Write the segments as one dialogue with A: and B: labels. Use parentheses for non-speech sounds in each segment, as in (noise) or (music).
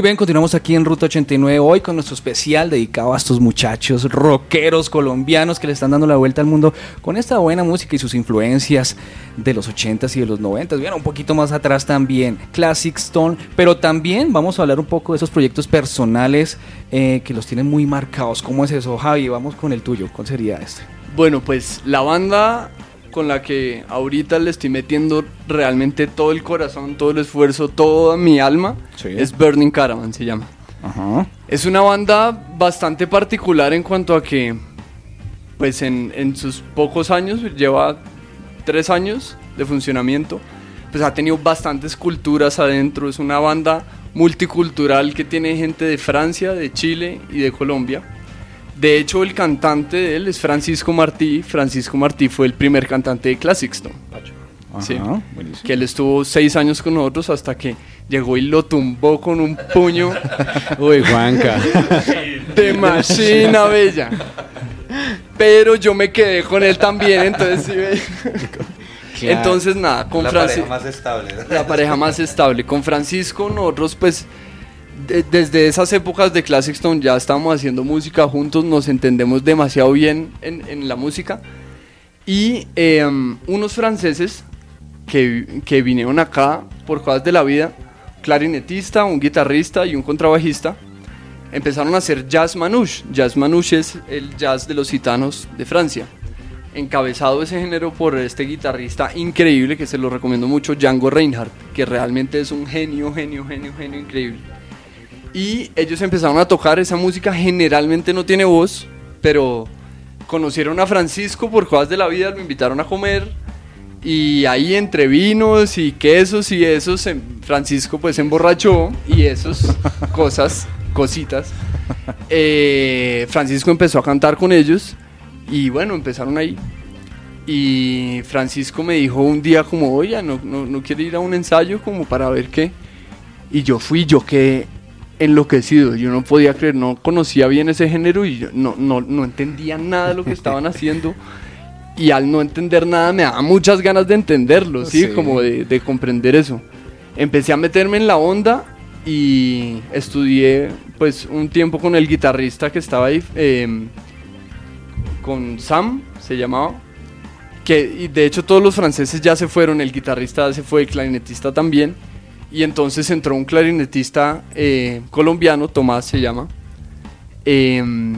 A: Muy bien, continuamos aquí en Ruta 89 hoy con nuestro especial dedicado a estos muchachos rockeros colombianos que le están dando la vuelta al mundo con esta buena música y sus influencias de los 80s y de los 90s. Bien, un poquito más atrás también, Classic Stone, pero también vamos a hablar un poco de esos proyectos personales eh, que los tienen muy marcados. ¿Cómo es eso, Javi? Vamos con el tuyo. ¿Cuál sería este?
B: Bueno, pues la banda con la que ahorita le estoy metiendo realmente todo el corazón, todo el esfuerzo, toda mi alma,
A: Sí.
B: es Burning Caravan, se llama.
A: Ajá.
B: Es una banda bastante particular en cuanto a que, pues en, en sus pocos años, lleva tres años de funcionamiento, pues ha tenido bastantes culturas adentro, es una banda multicultural que tiene gente de Francia, de Chile y de Colombia. De hecho, el cantante de él es Francisco Martí. Francisco Martí fue el primer cantante de Classic Stone. Sí.
A: Ajá, buenísimo.
B: Que él estuvo seis años con nosotros hasta que llegó y lo tumbó con un puño (laughs)
C: Uy, Juanca. (laughs)
B: de machina bella. Pero yo me quedé con él también, entonces sí. Entonces nada, con
D: la
B: Francisco
D: pareja más estable. ¿no?
B: la pareja más estable. Con Francisco nosotros pues de- desde esas épocas de Classic Stone ya estábamos haciendo música juntos, nos entendemos demasiado bien en, en la música. Y eh, unos franceses que, que vinieron acá por cosas de la vida, clarinetista, un guitarrista y un contrabajista, empezaron a hacer jazz manouche. Jazz manouche es el jazz de los gitanos de Francia. Encabezado ese género por este guitarrista increíble que se lo recomiendo mucho, Django Reinhardt, que realmente es un genio, genio, genio, genio increíble. Y ellos empezaron a tocar esa música, generalmente no tiene voz, pero conocieron a Francisco por cosas de la vida, lo invitaron a comer y ahí entre vinos y quesos y esos, em- Francisco pues se emborrachó y esos (laughs) cosas, cositas. eh, Francisco empezó a cantar con ellos y bueno, empezaron ahí. Y Francisco me dijo un día como, oye, ¿no, no, no quiere ir a un ensayo como para ver qué? Y yo fui, yo quedé enloquecido, yo no podía creer, no conocía bien ese género y yo no, no, no entendía nada de lo que estaban (laughs) haciendo. Y al no entender nada me daba muchas ganas de entenderlo, ¿sí?
A: Sí.
B: Como de, de comprender eso. Empecé a meterme en la onda y estudié pues un tiempo con el guitarrista que estaba ahí, em, con Sam, se llamaba. Que, y de hecho todos los franceses ya se fueron, el guitarrista se fue, el clarinetista también. Y entonces entró un clarinetista eh, colombiano, Tomás se llama. Em,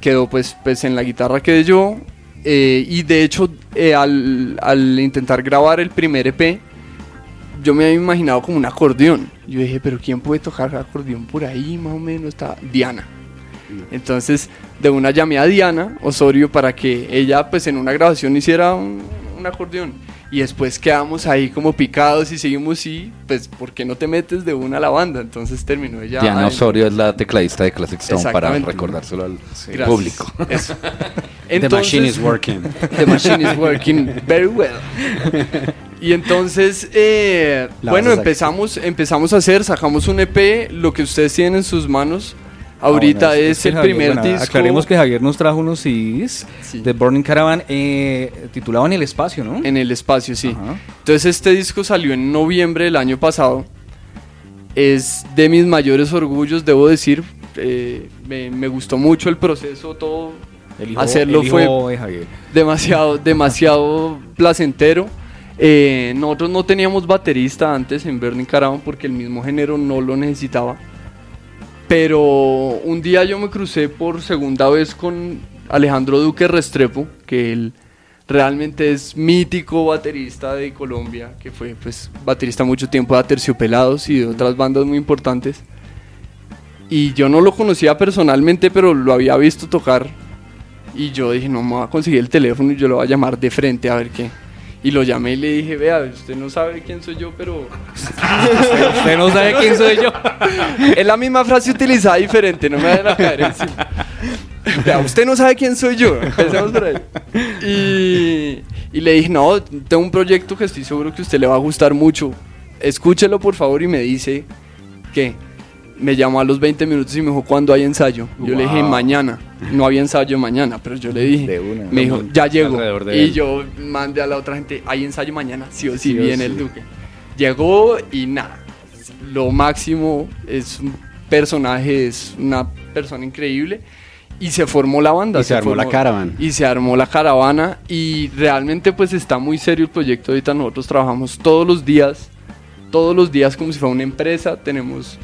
B: quedó pues, pues en la guitarra quedé yo. eh, y de hecho eh, al, al intentar grabar el primer EP, yo me había imaginado como un acordeón. Yo dije, pero ¿quién puede tocar acordeón por ahí más o menos? Está Diana. Entonces, de una llamé a Diana Osorio para que ella, pues en una grabación hiciera un, un acordeón. Y después quedamos ahí como picados y seguimos y, pues, ¿por qué no te metes de una a la banda? Entonces terminó ella.
C: Diana Osorio es la tecladista de Classic Stone para recordárselo al público. (laughs)
B: Eso.
C: The machine is working. (laughs)
B: The machine is working very well. Y entonces, eh, bueno, empezamos, empezamos a hacer, sacamos un EP, lo que ustedes tienen en sus manos. Ahorita
A: Ah, bueno,
B: es, el
A: Javier,
B: primer
A: bueno,
B: disco.
A: Aclaremos que Javier nos trajo unos CDs
B: Sí.
A: de Burning Caravan eh, titulado En el Espacio, ¿no?
B: En el espacio, sí.
A: Ajá.
B: Entonces este disco salió en noviembre del año pasado. Es de mis mayores orgullos, debo decir. Eh, me, me gustó mucho el proceso, todo
A: El hijo,
B: hacerlo
A: el hijo
B: fue
A: de Javier.
B: demasiado, demasiado (laughs) placentero. Eh, nosotros no teníamos baterista antes en Burning Caravan porque el mismo género no lo necesitaba. Pero un día yo me crucé por segunda vez con Alejandro Duque Restrepo, que él realmente es mítico baterista de Colombia, que fue pues baterista mucho tiempo de Aterciopelados y de otras bandas muy importantes. Y yo no lo conocía personalmente, pero lo había visto tocar Y yo dije, no me voy a conseguir el teléfono y yo lo voy a llamar de frente a ver qué. Y lo llamé y le dije, vea, usted no sabe quién soy yo, pero... (laughs)
A: usted no sabe quién soy yo.
B: es la misma frase utilizada diferente, no me vayan a caer encima. Vea, usted no sabe quién soy yo. Empecemos por ahí. Y, y le dije, no, tengo un proyecto que estoy seguro que a usted le va a gustar mucho. Escúchelo por favor y me dice que me llamó a los 20 minutos y me dijo, ¿cuándo hay ensayo? Yo le dije, mañana. No había ensayo mañana, pero yo le dije, me dijo, ya llego. Y yo mandé a la otra gente, hay ensayo mañana, sí o sí, viene el Duque. Llegó y nada, lo máximo, es un personaje, es una persona increíble. Y se formó la banda.
C: Y se, armó la caravana.
B: Y se armó la caravana. Y realmente pues está muy serio el proyecto. Ahorita nosotros trabajamos todos los días. Todos los días como si fuera una empresa. Tenemos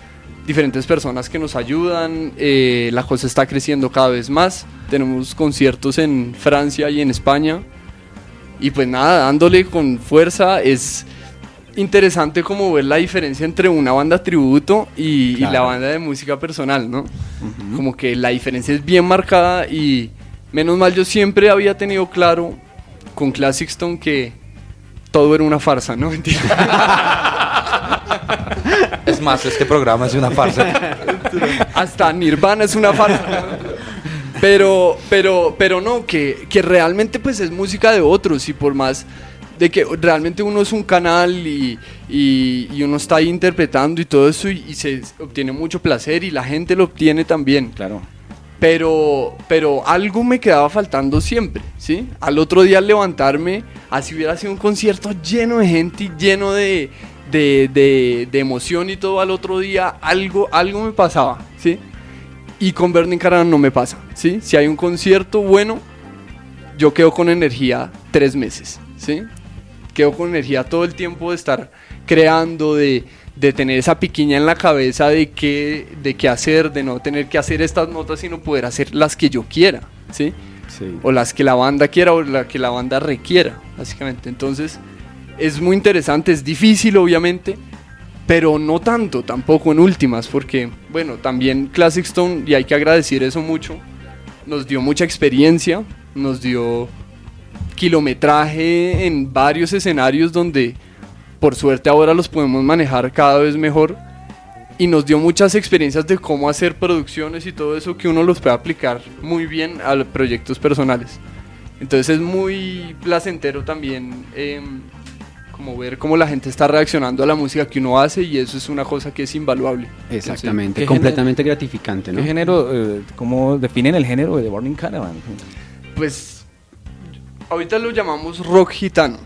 B: diferentes personas que nos ayudan, eh, la cosa está creciendo cada vez más, tenemos conciertos en Francia y en España. Y pues nada, dándole con fuerza. Es interesante como ver la diferencia entre una banda tributo y, la banda de música personal, ¿no? Como que la diferencia es bien marcada y menos mal yo siempre había tenido claro con Classic Stone que todo era una farsa, ¿no? (laughs) (laughs)
A: Es más, este programa es una farsa.
B: Hasta Nirvana es una farsa. Pero, pero, pero no, que, que realmente pues es música de otros y por más de que realmente uno es un canal y, y, uno está ahí interpretando y todo eso y, se obtiene mucho placer y la gente lo obtiene también.
A: Claro.
B: Pero, pero algo me quedaba faltando siempre, ¿sí? Al otro día levantarme, así hubiera sido un concierto lleno de gente y lleno de, de, emoción y todo al otro día, algo, algo me pasaba, ¿sí? Y con Burning Caravan no me pasa, ¿sí? Si hay un concierto bueno, yo quedo con energía tres meses, ¿sí? Quedo con energía todo el tiempo de estar creando, de, tener esa piquiña en la cabeza de qué, de qué hacer, de no tener que hacer estas notas, sino poder hacer las que yo quiera, ¿sí? sí. O las que la banda quiera o las que la banda requiera, básicamente. Entonces, es muy interesante, es difícil obviamente, pero no tanto tampoco en últimas, porque bueno, también Classic Stone, y hay que agradecer eso mucho, nos dio mucha experiencia, nos dio kilometraje en varios escenarios donde por suerte ahora los podemos manejar cada vez mejor y nos dio muchas experiencias de cómo hacer producciones y todo eso que uno los puede aplicar muy bien a proyectos personales. Entonces es muy placentero también eh, como ver cómo la gente está reaccionando a la música que uno hace y eso es una cosa que es invaluable.
C: Exactamente, completamente gratificante, ¿no?
A: ¿Qué género, eh, cómo definen el género de Burning Caravan?
B: Pues ahorita lo llamamos rock gitano,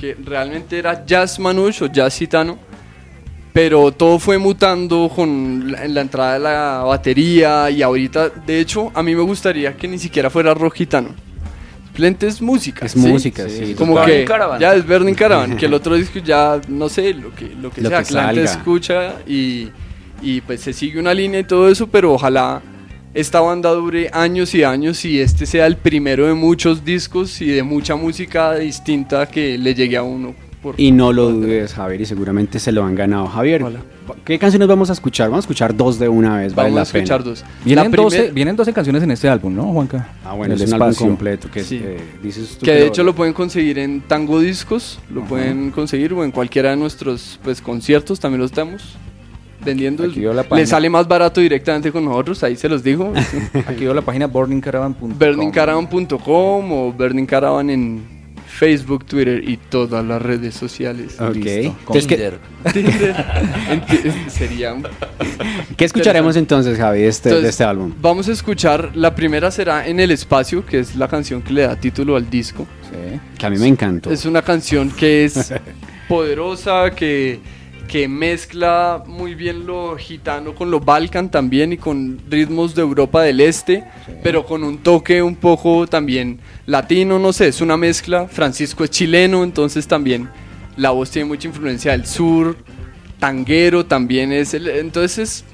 B: que realmente era jazz manouche o jazz gitano, pero todo fue mutando con la, la entrada de la batería y ahorita, de hecho, a mí me gustaría que ni siquiera fuera rock gitano Simplemente es música.
C: Es música, sí.
B: Como que ya es Burning Caravan, que el otro disco ya, no sé, lo que, lo que sea, que, la gente escucha y, y pues se sigue una línea y todo eso, pero ojalá esta banda dure años y años y este sea el primero de muchos discos y de mucha música distinta que le llegue a uno.
C: Y no lo dudes, Javier, y seguramente se lo han ganado. Javier, ¿Qué canciones vamos a escuchar? Vamos a escuchar dos de una vez.
B: Vamos a escuchar dos.
A: Vienen, 12, vienen 12 canciones en este álbum, ¿no, Juanca?
C: Ah, bueno, es un álbum completo. Que,
B: eh, que de hecho lo pueden conseguir en Tango Discos, lo pueden conseguir o en cualquiera de nuestros pues, conciertos, también los estamos vendiendo. Le sale más barato directamente con nosotros, ahí se los digo. (laughs)
A: Aquí veo la página burningcaravan.com.
B: Burningcaravan.com o Burningcaravan en Facebook, Twitter y todas las redes sociales.
C: Ok.
A: Tinder. (laughs)
B: Sería.
C: ¿Qué escucharemos entonces, Javi, este, de este álbum?
B: Vamos a escuchar. La primera será En el Espacio, que es la canción que le da título al disco.
C: Sí. Que a mí me encantó.
B: Es una canción que es (laughs) poderosa, que que mezcla muy bien lo gitano con lo balcan también y con ritmos de Europa del Este, pero con un toque un poco también latino, no sé, es una mezcla. Francisco es chileno, entonces también la voz tiene mucha influencia del sur, tanguero también es, el, entonces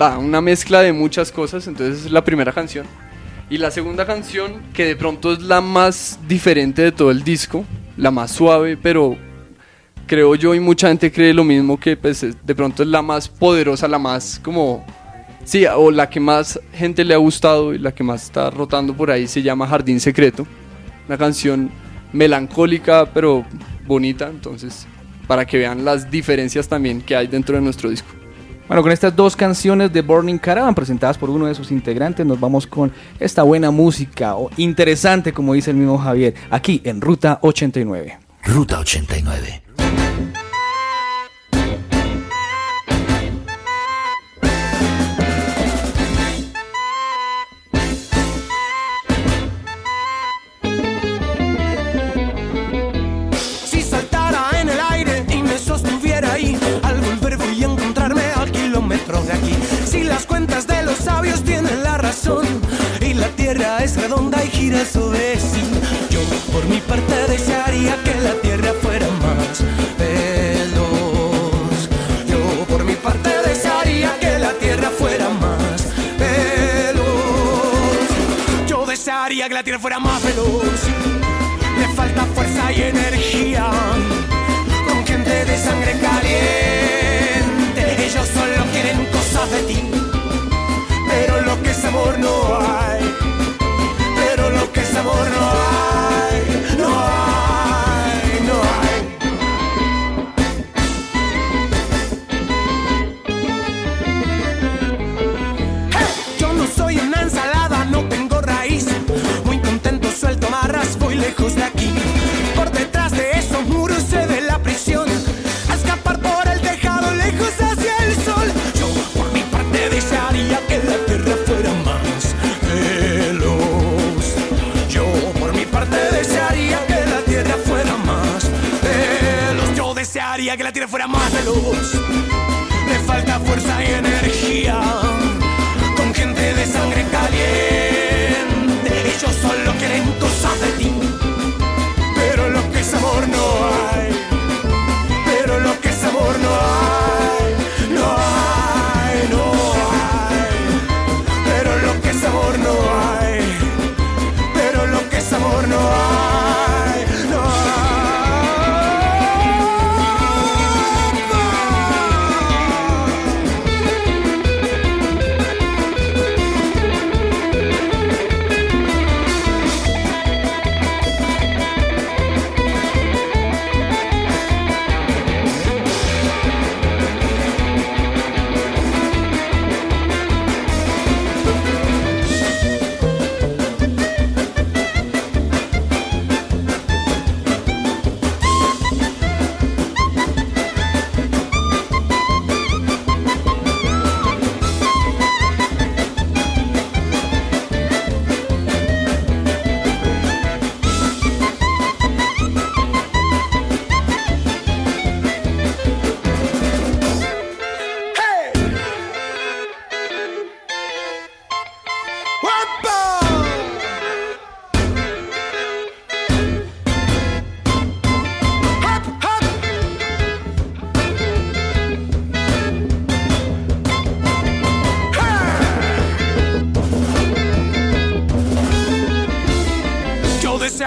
B: va, una mezcla de muchas cosas, entonces es la primera canción. Y la segunda canción, que de pronto es la más diferente de todo el disco, la más suave, pero creo yo y mucha gente cree lo mismo que pues, de pronto es la más poderosa, la más como Sí, o la que más gente le ha gustado y la que más está rotando por ahí se llama Jardín Secreto. Una canción melancólica pero bonita, entonces para que vean las diferencias también que hay dentro de nuestro disco.
A: Bueno, con estas dos canciones de Burning Caravan presentadas por uno de sus integrantes, nos vamos con esta buena música, o interesante como dice el mismo Javier, aquí en Ruta 89.
E: Ruta 89.
F: Si las cuentas de los sabios tienen la razón y la tierra es redonda y gira sobre sí, yo por mi parte desearía que la tierra fuera más veloz. Yo por mi parte desearía que la tierra fuera más veloz. Yo desearía que la tierra fuera más veloz. Le falta fuerza y energía. Con gente de sangre caliente. Pero lo que es amor no hay. Pero lo que es amor no hay. Desearía que la tierra fuera más veloz. Le falta fuerza y energía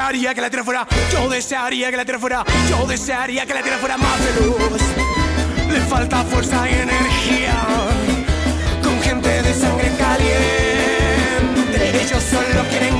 F: desearía que la tierra fuera, yo desearía que la tierra fuera, yo desearía que la tierra fuera más veloz. Le falta fuerza y energía con gente de sangre caliente. Ellos solo quieren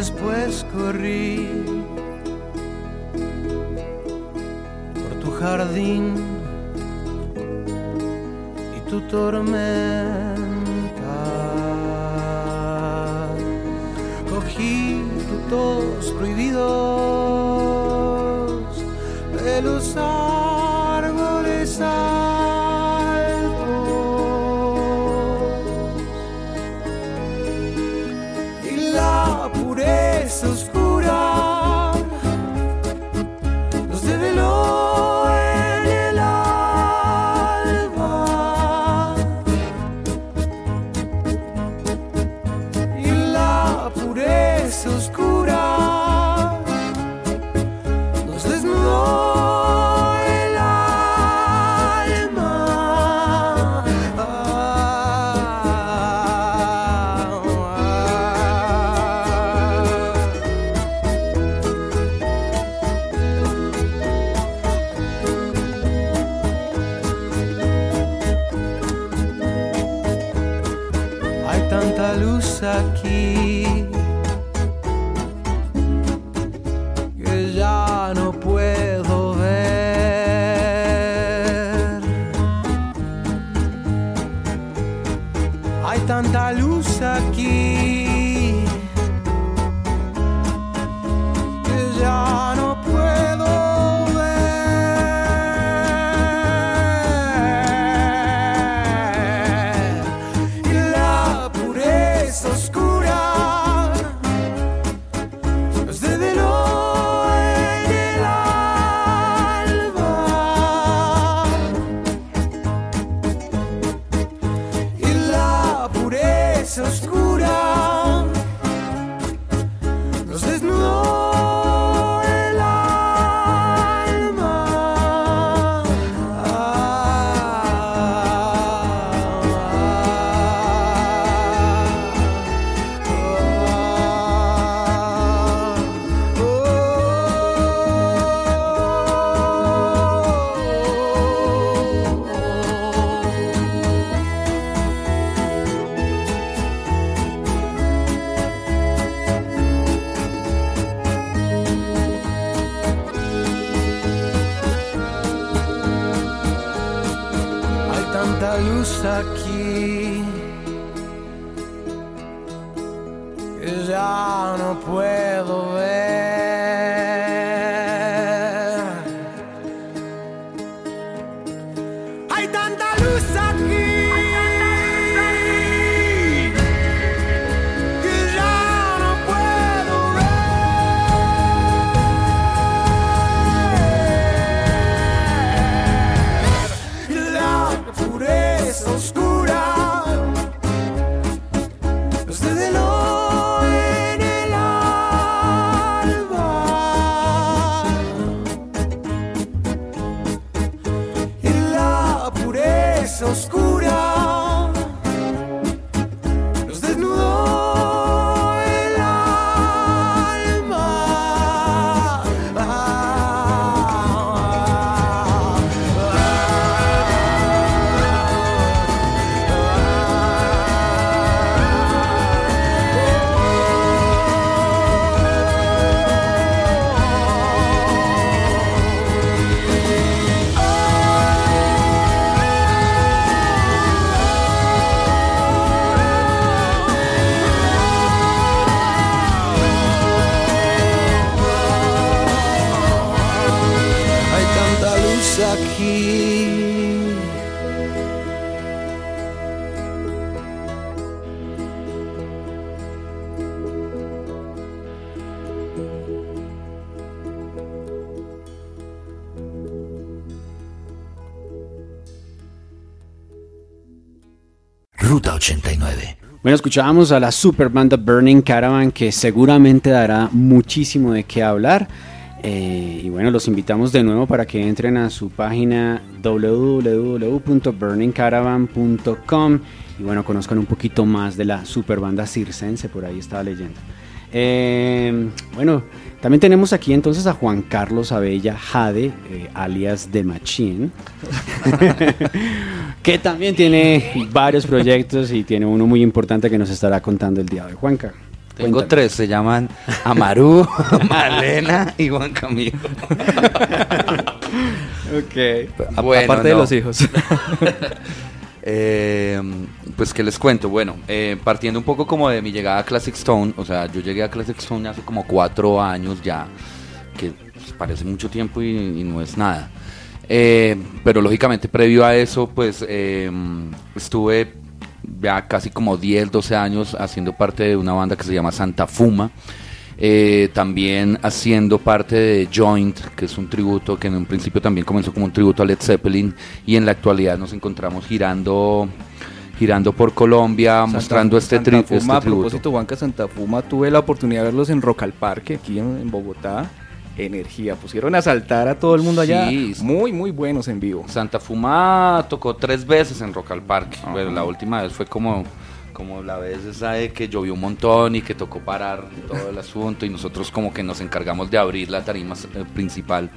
D: Después corrí por tu jardín y tu tormenta.
G: sus
C: Bueno, escuchábamos a la super banda Burning Caravan que seguramente dará muchísimo de qué hablar. Eh, y bueno, los invitamos de nuevo para que entren a su página www.burningcaravan.com y bueno, conozcan un poquito más de la super banda circense, por ahí estaba leyendo. Eh, bueno, también tenemos aquí entonces a Juan Carlos Abella Jade, eh, alias The Machine, (laughs) que también tiene varios proyectos y tiene uno muy importante que nos estará contando el día de hoy. Juanca.
H: Tengo tres, se llaman Amaru, (laughs) Malena y Juan Camilo. (laughs)
A: A-
H: Bueno,
A: aparte de los hijos.
H: Eh, pues que les cuento, bueno, eh, partiendo un poco como de mi llegada a Classic Stone, o sea, yo llegué a Classic Stone hace como cuatro años ya, que pues, parece mucho tiempo y, no es nada. Eh, pero lógicamente previo a eso, pues eh, estuve ya casi como 10, 12 años haciendo parte de una banda que se llama Santa Fuma. Eh, también haciendo parte de Joint, que es un tributo que en un principio también comenzó como un tributo a Led Zeppelin y en la actualidad nos encontramos girando girando por Colombia mostrando este,
A: Santa
H: tri-
A: Fuma,
H: este
A: a
H: tributo.
A: propósito, Juanca Santa Fuma, tuve la oportunidad de verlos en Rock al Parque, aquí en, en Bogotá. Energía, pusieron a saltar a todo el mundo allá.
H: Sí.
A: Muy, muy buenos en vivo.
H: Santa Fuma tocó tres veces en Rock al Parque. Bueno, la última vez fue como, como la vez esa de que llovió un montón y que tocó parar todo el asunto y nosotros como que nos encargamos de abrir la tarima eh, principal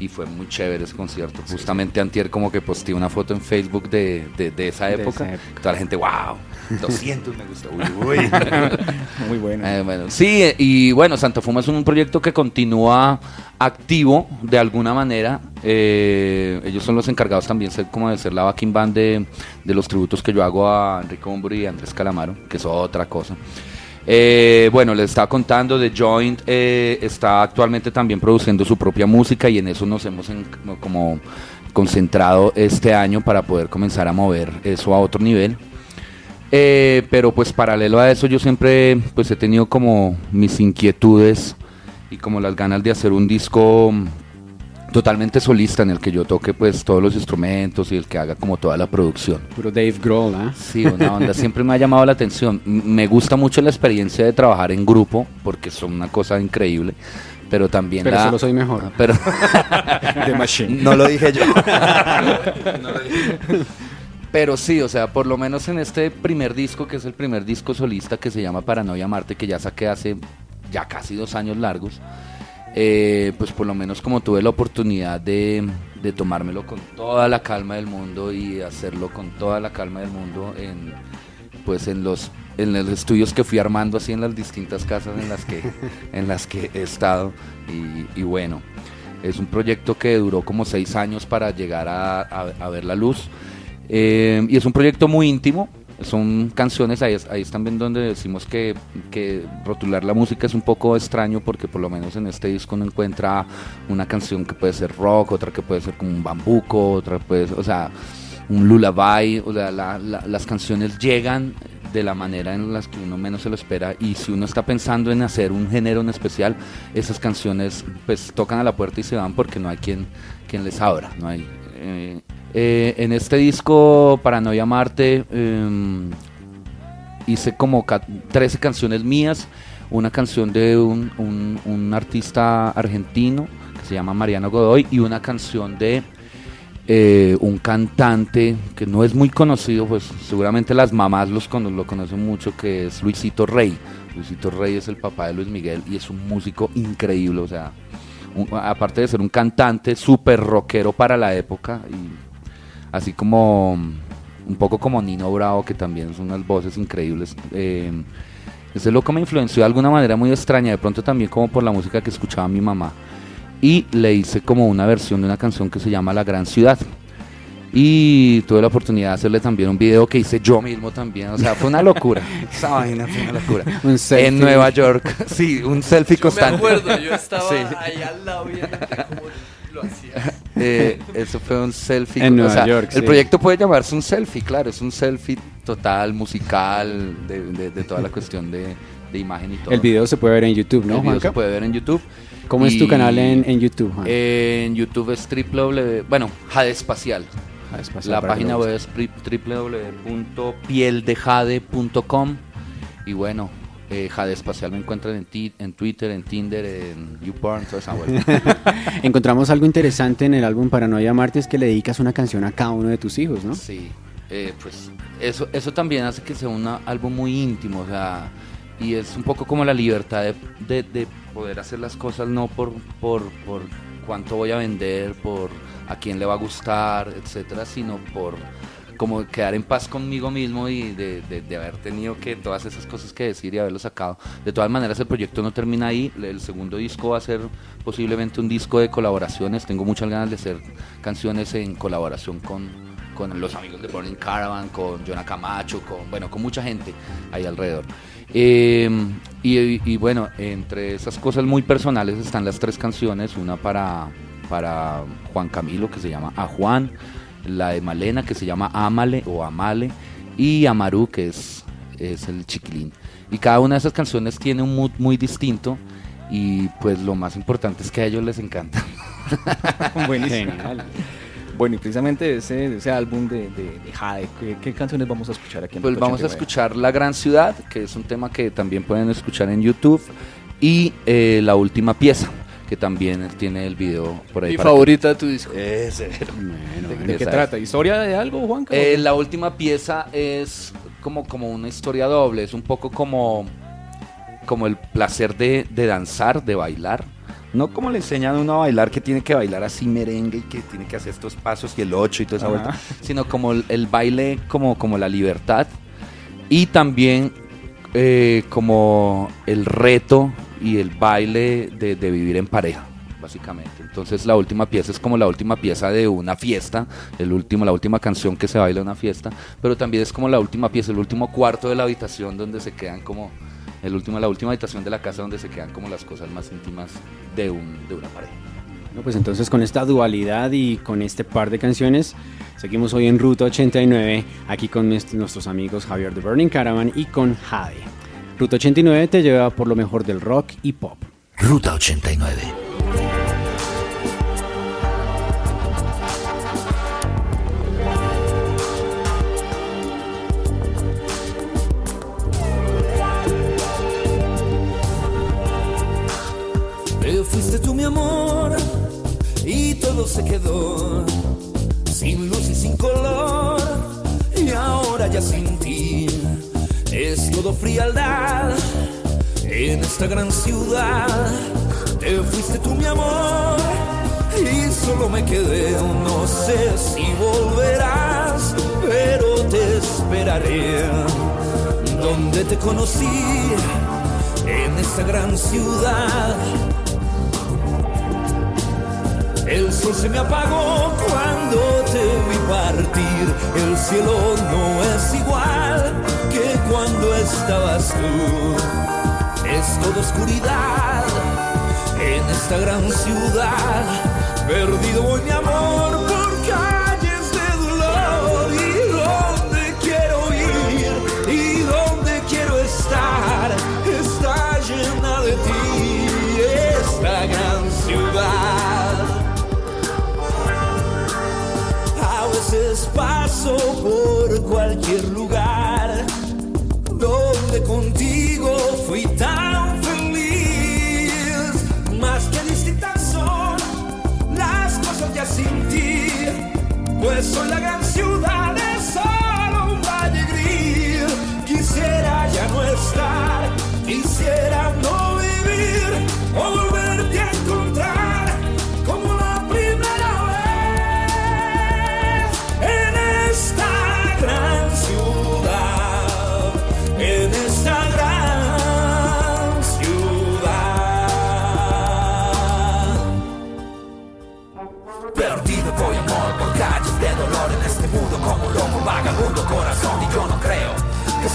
H: y fue muy chévere ese concierto. Justamente antier como que posteé una foto en Facebook de, de- de esa
C: De
H: época.
C: esa época.
H: Toda la gente, wow, 200 me gustó. Uy, uy. (laughs)
A: Muy bueno.
H: Eh, bueno, sí, eh, y bueno, Santa Fuma es un proyecto que continúa activo de alguna manera. Eh, ellos son los encargados también ser, como de ser la backing band de, de los tributos que yo hago a Enrique Bumburi y a Andrés Calamaro, que es otra cosa. Eh, bueno, les estaba contando, The Joint eh, está actualmente también produciendo su propia música y en eso nos hemos como concentrado este año para poder comenzar a mover eso a otro nivel. Eh, pero pues paralelo a eso yo siempre pues he tenido como mis inquietudes y como las ganas de hacer un disco totalmente solista en el que yo toque pues todos los instrumentos y el que haga como toda la producción.
C: Puro Dave Grohl, ¿ah?
H: Sí, una onda siempre me ha llamado la atención. M- Me gusta mucho la experiencia de trabajar en grupo porque son una cosa increíble, pero también
C: Pero
H: la
C: solo soy mejor.
H: pero (laughs)
A: The Machine.
H: no lo dije yo. (laughs) No lo dije yo. Pero sí, o sea, por lo menos en este primer disco, que es el primer disco solista que se llama Paranoia Marte, que ya saqué hace ya casi dos años largos, eh, pues por lo menos como tuve la oportunidad de, de tomármelo con toda la calma del mundo y hacerlo con toda la calma del mundo en pues en los en los estudios que fui armando así en las distintas casas en las que (laughs) en las que he estado. Y, y bueno es un proyecto que duró como seis años para llegar a, a- a ver la luz. Eh, y es un proyecto muy íntimo son canciones ahí, ahí es también donde decimos que, que rotular la música es un poco extraño porque por lo menos en este disco uno encuentra una canción que puede ser rock otra que puede ser como un bambuco otra puede ser, o sea un lullaby, o sea, la- la- las canciones llegan de la manera en las que uno menos se lo espera y si uno está pensando en hacer un género en especial, esas canciones pues tocan a la puerta y se van porque no hay quien, quien les abra, no hay... eh, eh, en este disco Paranoia Marte em, hice como ca- 13 canciones mías, una canción de un, un- artista argentino que se llama Mariano Godoy y una canción de eh, un cantante que no es muy conocido, pues seguramente las mamás los cono- lo conocen mucho, que es Luisito Rey. Luisito Rey es el papá de Luis Miguel y es un músico increíble, o sea, aparte de ser un cantante súper rockero para la época, y así como un poco como Nino Bravo, que también son unas voces increíbles. eh, ese loco me influenció de alguna manera muy extraña, de pronto también como por la música que escuchaba mi mamá. Y le hice como una versión de una canción que se llama La Gran Ciudad. Y tuve la oportunidad de hacerle también un video que hice yo mismo también. O sea, fue una locura. (laughs) Esa vaina fue una locura. (laughs)
C: Un selfie.
H: En Nueva York. (laughs) Sí, un selfie
B: Yo me
H: constante.
B: acuerdo, yo estaba
H: Sí.
B: ahí al lado viendo cómo lo hacía.
H: Eh, eso fue un selfie.
C: En
H: o
C: Nueva
H: sea,
C: York,
H: El
C: sí.
H: proyecto puede llamarse un selfie, claro. Es un selfie total, musical, de, de- de toda la cuestión de, de imagen y todo.
C: El video se puede ver en YouTube, ¿no,
H: El video
C: Juanca?
H: se puede ver en YouTube.
C: ¿Cómo es tu canal en, en YouTube, Juan?
H: En YouTube es www. Bueno, Jade Espacial.
C: Espacial
H: La página web es www.pieldejade.com y bueno, eh, Jade Espacial me encuentran en, ti- en Twitter, en Tinder, en YouPorn, toda esa vuelta. (laughs)
C: Encontramos algo interesante en el álbum Paranoia Marte, es que le dedicas una canción a cada uno de tus hijos, ¿no?
H: Sí, eh, pues eso, eso también hace que sea un álbum muy íntimo, o sea, y es un poco como la libertad de, de- de poder hacer las cosas no por, por, por cuánto voy a vender, por a quién le va a gustar, etcétera, sino por como quedar en paz conmigo mismo y de, de- de haber tenido que todas esas cosas que decir y haberlo sacado. De todas maneras, el proyecto no termina ahí. El segundo disco va a ser posiblemente un disco de colaboraciones. Tengo muchas ganas de hacer canciones en colaboración con, con los amigos de Burning Caravan, con Jonah Camacho, con, bueno, con mucha gente ahí alrededor. Eh, y, y bueno, entre esas cosas muy personales están las tres canciones, una para, para Juan Camilo que se llama A Juan, la de Malena que se llama Amale o Amale y Amaru que es, es el chiquilín. Y cada una de esas canciones tiene un mood muy distinto y pues lo más importante es que a ellos les encanta. (laughs)
A: Buenísimo.
C: Genial.
A: Bueno, y precisamente ese, ese álbum de, de, de Jade, ¿qué, qué canciones vamos a escuchar aquí en
H: Pues vamos a
A: 89?
H: escuchar La Gran Ciudad, que es un tema que también pueden escuchar en YouTube, y eh, La Última Pieza, que también tiene el video por ahí.
B: Mi favorita de tu disco.
H: Ese. (laughs)
C: Bueno,
A: ¿De, de qué trata? ¿Historia de algo, Juan?
H: Eh, la última pieza es como, como una historia doble, es un poco como, como el placer de, de danzar, de bailar. No como le enseñan a uno a bailar que tiene que bailar así merengue y que tiene que hacer estos pasos y el ocho y toda esa
A: Ajá.
H: vuelta, sino como el, el baile como, como la libertad y también eh, como el reto y el baile de, de vivir en pareja, básicamente. Entonces la última pieza es como la última pieza de una fiesta, el último, la última canción que se baila en una fiesta, pero también es como la última pieza, el último cuarto de la habitación donde se quedan como el último, la última habitación de la casa donde se quedan como las cosas más íntimas de, un, de una pareja.
C: Pues entonces con esta dualidad y con este par de canciones, seguimos hoy en Ruta 89, aquí con nuest- nuestros amigos Javier de Burning Caravan y con Jade. Ruta 89 te lleva por lo mejor del rock y pop.
G: Ruta 89.
D: Te fuiste tú mi amor y todo se quedó sin luz y sin color y ahora ya sin ti es todo frialdad en esta gran ciudad. Te fuiste tú mi amor y solo me quedé, no sé si volverás, pero te esperaré donde te conocí en esta gran ciudad. El sol se me apagó cuando te vi partir. El cielo no es igual que cuando estabas tú. Es toda oscuridad en esta gran ciudad. Perdido voy mi amor pues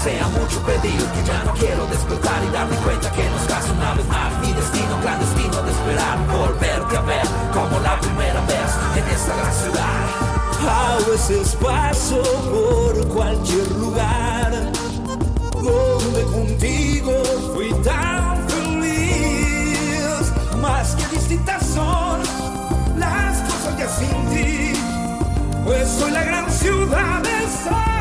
D: sea mucho pedir que ya no quiero despertar y darme cuenta que nos casa una vez más mi destino clandestino de esperar volverte a ver como la primera vez en esta gran ciudad a veces paso por cualquier lugar donde contigo fui tan feliz. Más que distintas son las cosas ya sin ti, pues soy la gran ciudad de solo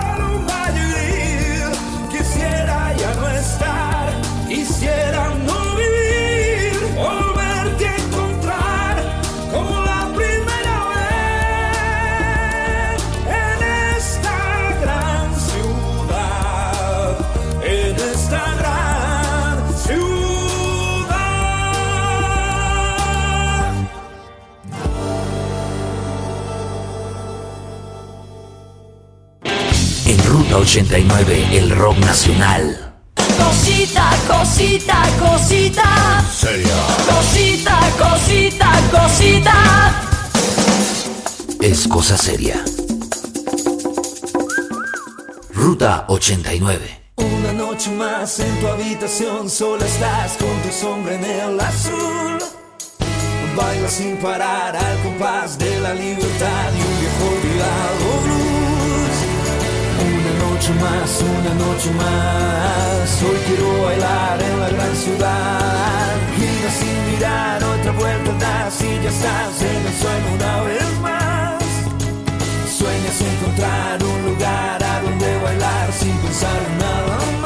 D: estar, quisiera no vivir, volverte a encontrar como la primera vez en esta gran ciudad, en esta gran ciudad.
G: Ruta 89, el rock nacional.
I: Cosita, cosita, cosita.
G: Seria.
I: Cosita, cosita, cosita.
G: Es cosa seria. Ruta 89.
D: Una noche más en tu habitación, sola estás con tu sombra en el azul. Baila sin parar al compás de la libertad noche más, una noche más. Hoy quiero bailar en la gran ciudad. Gira sin mirar, otra vuelta das y ya estás en el sueño una vez más. Sueñas encontrar un lugar a donde bailar sin pensar en nada.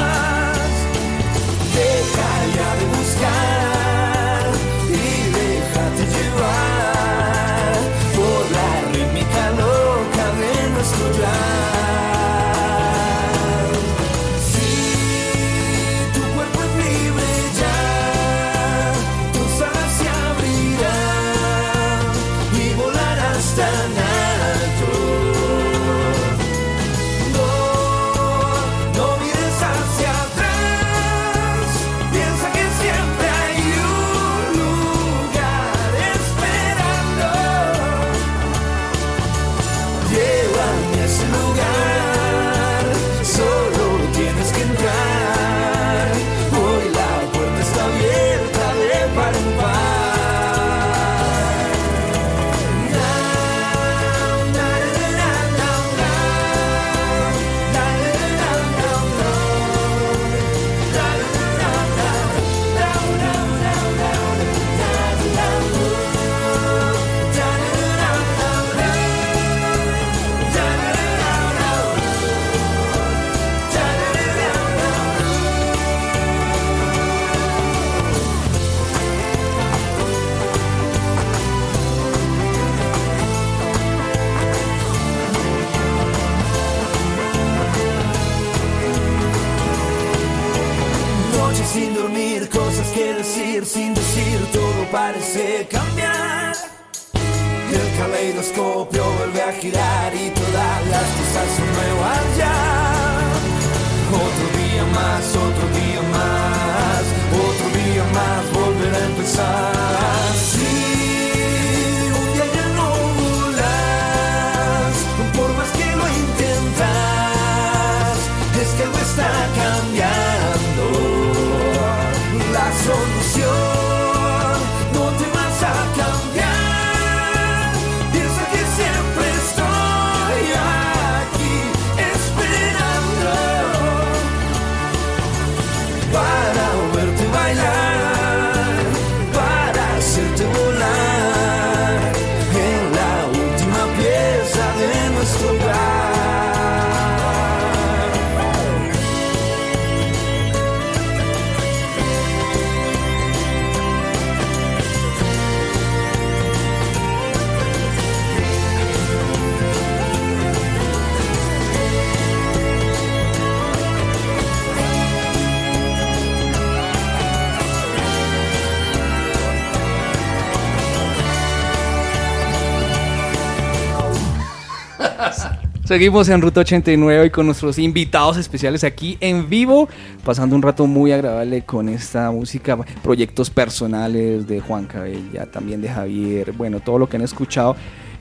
A: Seguimos en Ruta 89 y con nuestros invitados especiales aquí en vivo, pasando un rato muy agradable con esta música, proyectos personales de Juan Cabella, también de Javier, bueno, todo lo que han escuchado,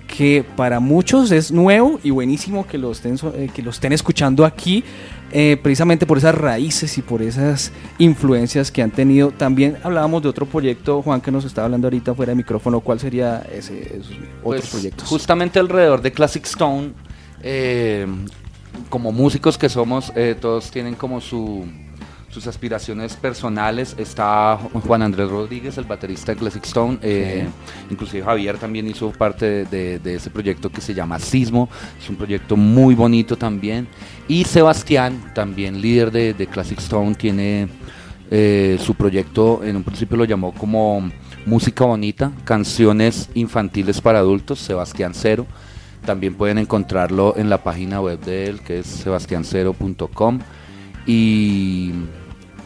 A: que para muchos es nuevo y buenísimo que lo estén, eh, que lo estén escuchando aquí, eh, precisamente por esas raíces y por esas influencias que han tenido. También hablábamos de otro proyecto, Juan, que nos estaba hablando ahorita fuera de micrófono, ¿cuál sería ese, esos otros
H: Pues,
A: proyectos?
H: Justamente alrededor de Classic Stone, eh, como músicos que somos, eh, todos tienen como su, sus aspiraciones personales. Está Juan Andrés Rodríguez, el baterista de Classic Stone. eh, Inclusive Javier también hizo parte de, de- de ese proyecto que se llama Sismo. Es un proyecto muy bonito también. Y Sebastián, también líder de, de Classic Stone, tiene eh, su proyecto, en un principio lo llamó como Música Bonita, Canciones Infantiles para Adultos, Sebastián Cero. También pueden encontrarlo en la página web de él, que es sebastiancero.com. Y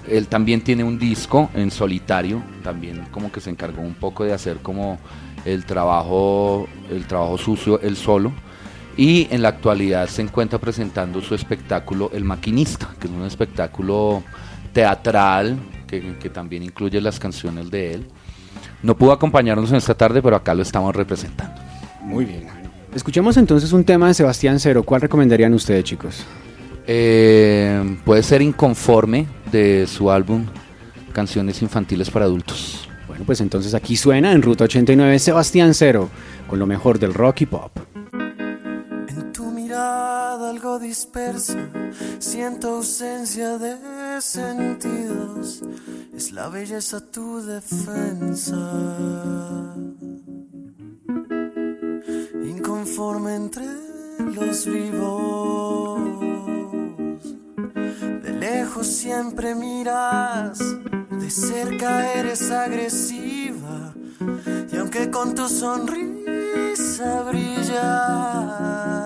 H: él también tiene un disco en solitario, también como que se encargó un poco de hacer como el trabajo, el trabajo sucio él solo. Y en la actualidad se encuentra presentando su espectáculo El Maquinista, que es un espectáculo teatral que, que también incluye las canciones de él. No pudo acompañarnos en esta tarde, pero acá lo estamos representando.
A: Muy bien.
C: Escuchemos entonces un tema de Sebastián Cero. ¿Cuál recomendarían ustedes, chicos?
H: Eh, puede ser Inconforme de su álbum Canciones Infantiles para Adultos.
C: Bueno, pues entonces aquí suena en Ruta 89 Sebastián Cero, con lo mejor del rock y pop.
G: En tu mirada algo dispersa, siento ausencia de sentidos. Es la belleza tu defensa. Inconforme entre los vivos. De lejos siempre miras, de cerca eres agresiva. Y aunque con tu sonrisa brillas,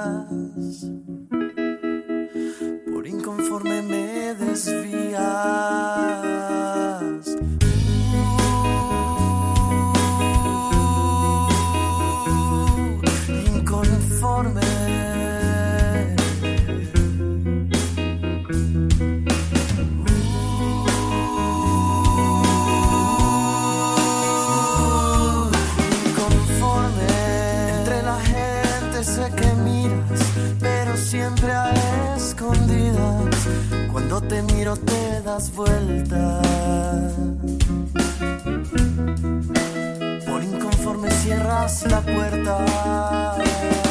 G: te miro te das vuelta. Por inconforme cierras la puerta.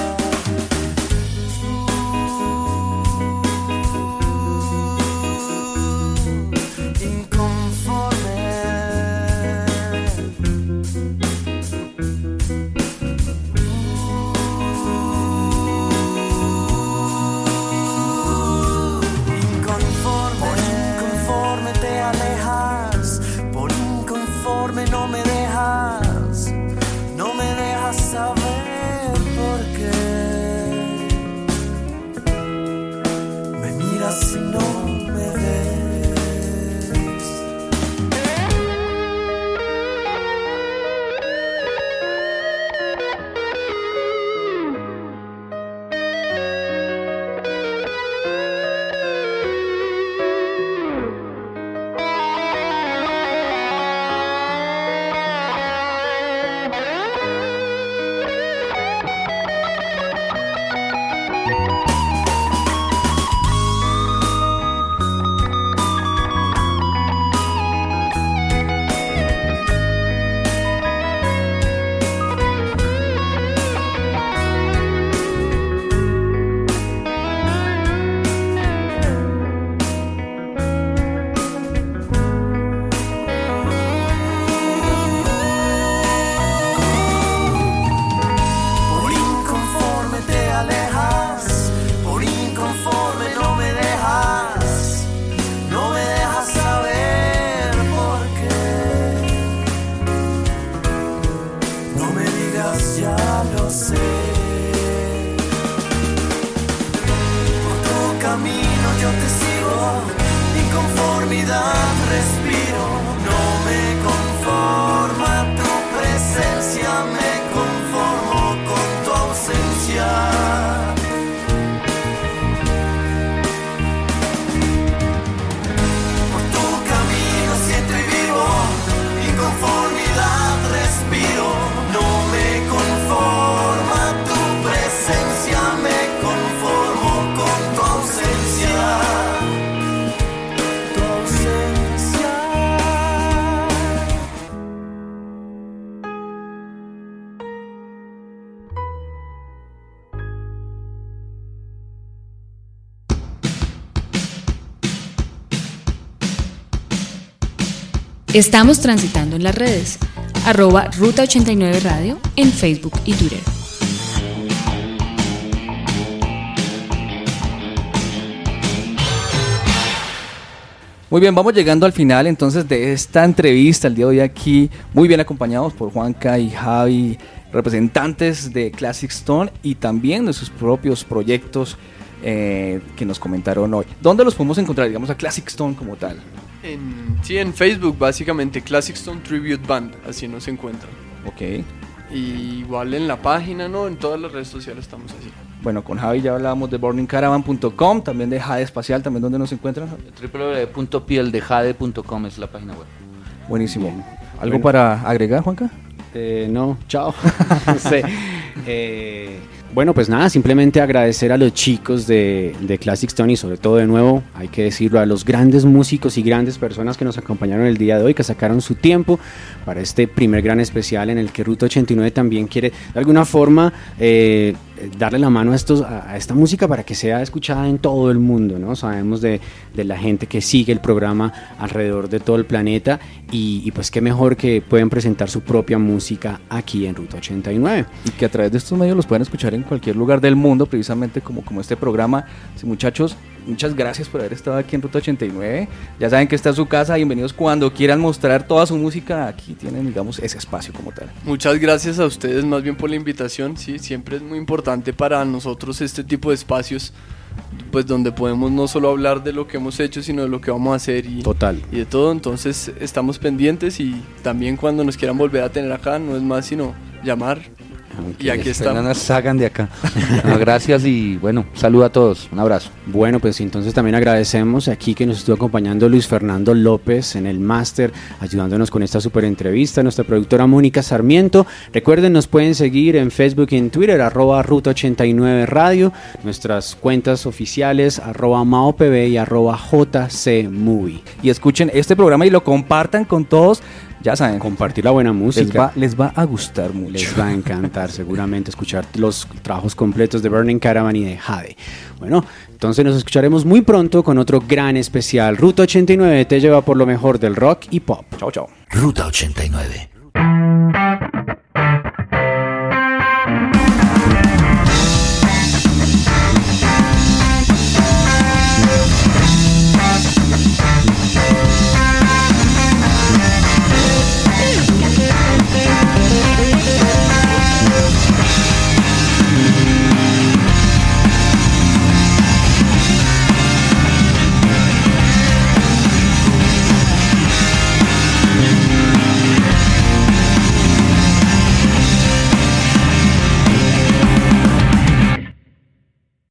G: Camino yo te sigo, inconformidad
J: Estamos transitando en las redes. Arroba Ruta 89 Radio en Facebook y Twitter.
A: Muy bien, vamos llegando al final entonces de esta entrevista el día de hoy aquí, muy bien acompañados por Juanca y Javi, representantes de Classic Stone y también de sus propios proyectos eh, que nos comentaron hoy. ¿Dónde los podemos encontrar, digamos, a Classic Stone como tal?
B: En, sí, en Facebook básicamente Classic Stone Tribute Band, así nos encuentran.
A: Ok.
B: Y igual en la página, ¿no? En todas las redes sociales estamos así.
A: Bueno, con Javi ya hablábamos de burningcaravan.com, también de Jade Espacial, también donde nos encuentran.
H: www.pieldejade.com es la página web.
A: Buenísimo. ¿Algo
C: Bueno.
A: para agregar, Juanca?
C: Eh, no, chao. (laughs) No sé. (laughs) Eh, bueno, pues nada, simplemente agradecer a los chicos de, de Classic Stone y sobre todo de nuevo, hay que decirlo, a los grandes músicos y grandes personas que nos acompañaron el día de hoy, que sacaron su tiempo para este primer gran especial en el que Ruta 89 también quiere de alguna forma eh, darle la mano a, estos, a, esta música para que sea escuchada en todo el mundo, ¿no? Sabemos de, de la gente que sigue el programa alrededor de todo el planeta y, y pues qué mejor que pueden presentar su propia música aquí en Ruta 89.
A: y que a través de estos medios los pueden escuchar en cualquier lugar del mundo, precisamente como, como este programa. Muchachos, muchas gracias por haber estado aquí en Ruta 89. Ya saben que está en su casa, bienvenidos cuando quieran mostrar toda su música. Aquí tienen, digamos, ese espacio como tal.
B: Muchas gracias a ustedes más bien por la invitación, sí, siempre es muy importante para nosotros este tipo de espacios, pues donde podemos no solo hablar de lo que hemos hecho, sino de lo que vamos a hacer y,
C: Total.
B: y de todo, entonces estamos pendientes y también cuando nos quieran volver a tener acá, no es más sino llamar y aquí
H: nos sacan de acá. (laughs) No, gracias y bueno, saludo a todos. Un abrazo.
C: Bueno, pues entonces también agradecemos aquí que nos estuvo acompañando Luis Fernando López en el máster, ayudándonos con esta super entrevista, nuestra productora Mónica Sarmiento. Recuerden, nos pueden seguir en Facebook y en Twitter, arroba Ruta 89 Radio, nuestras cuentas oficiales, arroba MaoPB y arroba JC Movie.
A: Y escuchen este programa y lo compartan con todos. Ya saben,
C: Compartir la buena
A: les
C: música.
A: va, les va a gustar mucho.
C: Les va a encantar (laughs) seguramente escuchar los trabajos completos de Burning Caravan y de Jade. Bueno, entonces nos escucharemos muy pronto con otro gran especial. Ruta 89 te lleva por lo mejor del rock y pop.
A: Chao, chao.
G: Ruta 89.